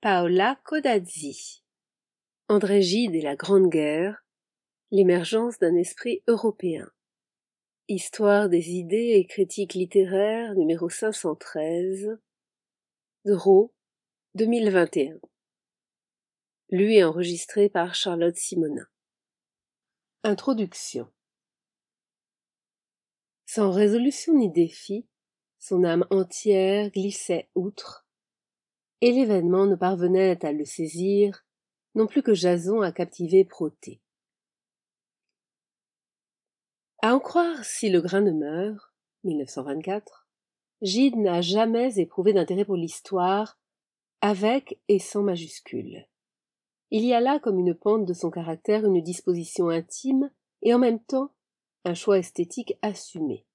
Paola Codazzi. André Gide et la Grande Guerre. L'émergence d'un esprit européen. Histoire des idées et critique littéraire numéro 513. Draux, 2021. Lu et enregistré par Charlotte Simonin. Introduction. Sans résolution ni défi, son âme entière glissait outre, et l'événement ne parvenait à le saisir, non plus que Jason à captiver Protée. À en croire si le grain demeure, 1924, Gide n'a jamais éprouvé d'intérêt pour l'histoire, avec et sans majuscule. Il y a là comme une pente de son caractère une disposition intime et en même temps un choix esthétique assumé.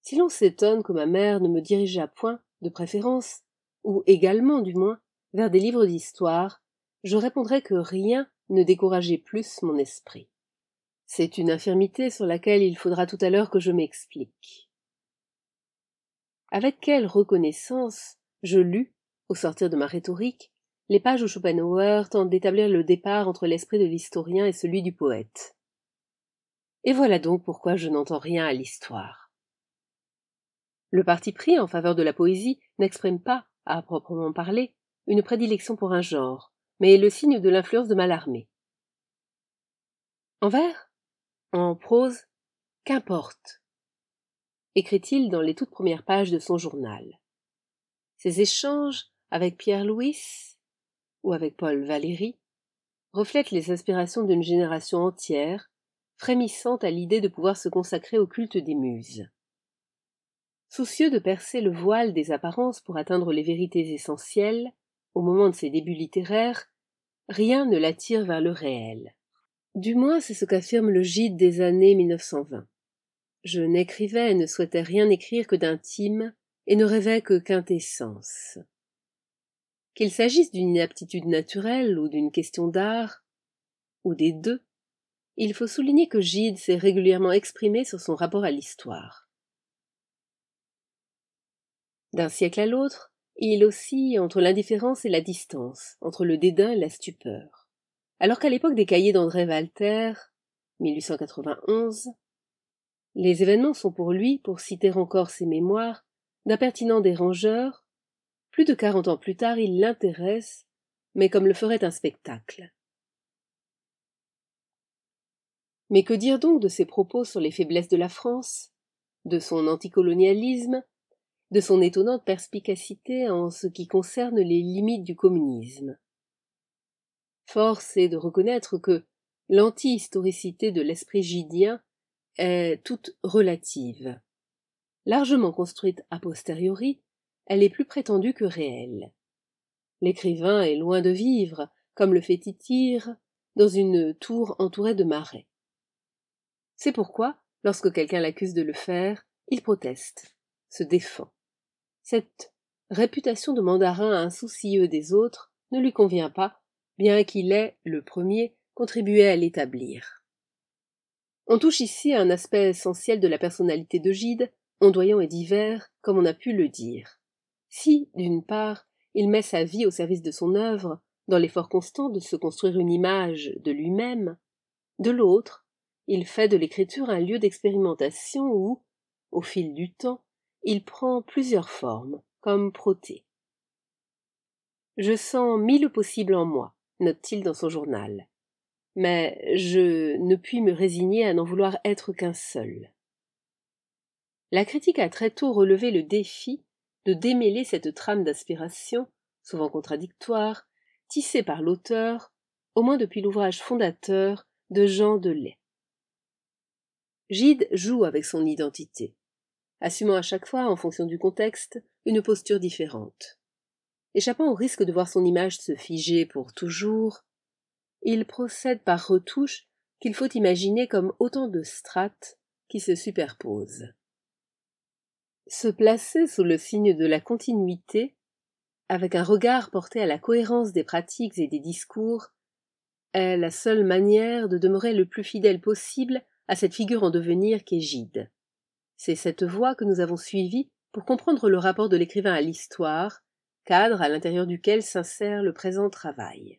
Si l'on s'étonne que ma mère ne me dirigeât point, de préférence, ou également du moins, vers des livres d'histoire, je répondrai que rien ne décourageait plus mon esprit. C'est une infirmité sur laquelle il faudra tout à l'heure que je m'explique. Avec quelle reconnaissance je lus, au sortir de ma rhétorique, les pages où Schopenhauer tente d'établir le départ entre l'esprit de l'historien et celui du poète. Et voilà donc pourquoi je n'entends rien à l'histoire. Le parti pris en faveur de la poésie n'exprime pas, à proprement parler, une prédilection pour un genre, mais le signe de l'influence de Mallarmé. En vers En prose Qu'importe écrit-il dans les toutes premières pages de son journal. Ses échanges avec Pierre Louis ou avec Paul Valéry reflètent les aspirations d'une génération entière, frémissante à l'idée de pouvoir se consacrer au culte des muses. Soucieux de percer le voile des apparences pour atteindre les vérités essentielles, au moment de ses débuts littéraires, rien ne l'attire vers le réel. Du moins, c'est ce qu'affirme le gîte des années 1920. Je n'écrivais et ne souhaitais rien écrire que d'intime, et ne rêvais que quintessence. Qu'il s'agisse d'une inaptitude naturelle ou d'une question d'art, ou des deux, il faut souligner que Gide s'est régulièrement exprimé sur son rapport à l'histoire. D'un siècle à l'autre, il oscille entre l'indifférence et la distance, entre le dédain et la stupeur. Alors qu'à l'époque des cahiers d'André Walter, 1891, les événements sont pour lui, pour citer encore ses mémoires, d'un pertinent dérangeur, plus de quarante ans plus tard il l'intéresse, mais comme le ferait un spectacle. Mais que dire donc de ses propos sur les faiblesses de la France, de son anticolonialisme, de son étonnante perspicacité en ce qui concerne les limites du communisme. Force est de reconnaître que l'anti-historicité de l'esprit gidien est toute relative. Largement construite a posteriori, elle est plus prétendue que réelle. L'écrivain est loin de vivre, comme le fait Titir, dans une tour entourée de marais. C'est pourquoi, lorsque quelqu'un l'accuse de le faire, il proteste, se défend. Cette réputation de mandarin insoucieux des autres ne lui convient pas, bien qu'il ait, le premier, contribué à l'établir. On touche ici à un aspect essentiel de la personnalité de Gide, ondoyant et divers, comme on a pu le dire. Si, d'une part, il met sa vie au service de son œuvre, dans l'effort constant de se construire une image de lui-même, de l'autre, il fait de l'écriture un lieu d'expérimentation où, au fil du temps, il prend plusieurs formes, comme Protée. Je sens mille possibles en moi, note-t-il dans son journal. Mais je ne puis me résigner à n'en vouloir être qu'un seul. La critique a très tôt relevé le défi de démêler cette trame d'aspiration, souvent contradictoire, tissée par l'auteur, au moins depuis l'ouvrage fondateur de Jean Delay. Gide joue avec son identité assumant à chaque fois, en fonction du contexte, une posture différente. Échappant au risque de voir son image se figer pour toujours, il procède par retouches qu'il faut imaginer comme autant de strates qui se superposent. Se placer sous le signe de la continuité, avec un regard porté à la cohérence des pratiques et des discours, est la seule manière de demeurer le plus fidèle possible à cette figure en devenir qu'est Gide. C'est cette voie que nous avons suivie pour comprendre le rapport de l'écrivain à l'histoire, cadre à l'intérieur duquel s'insère le présent travail.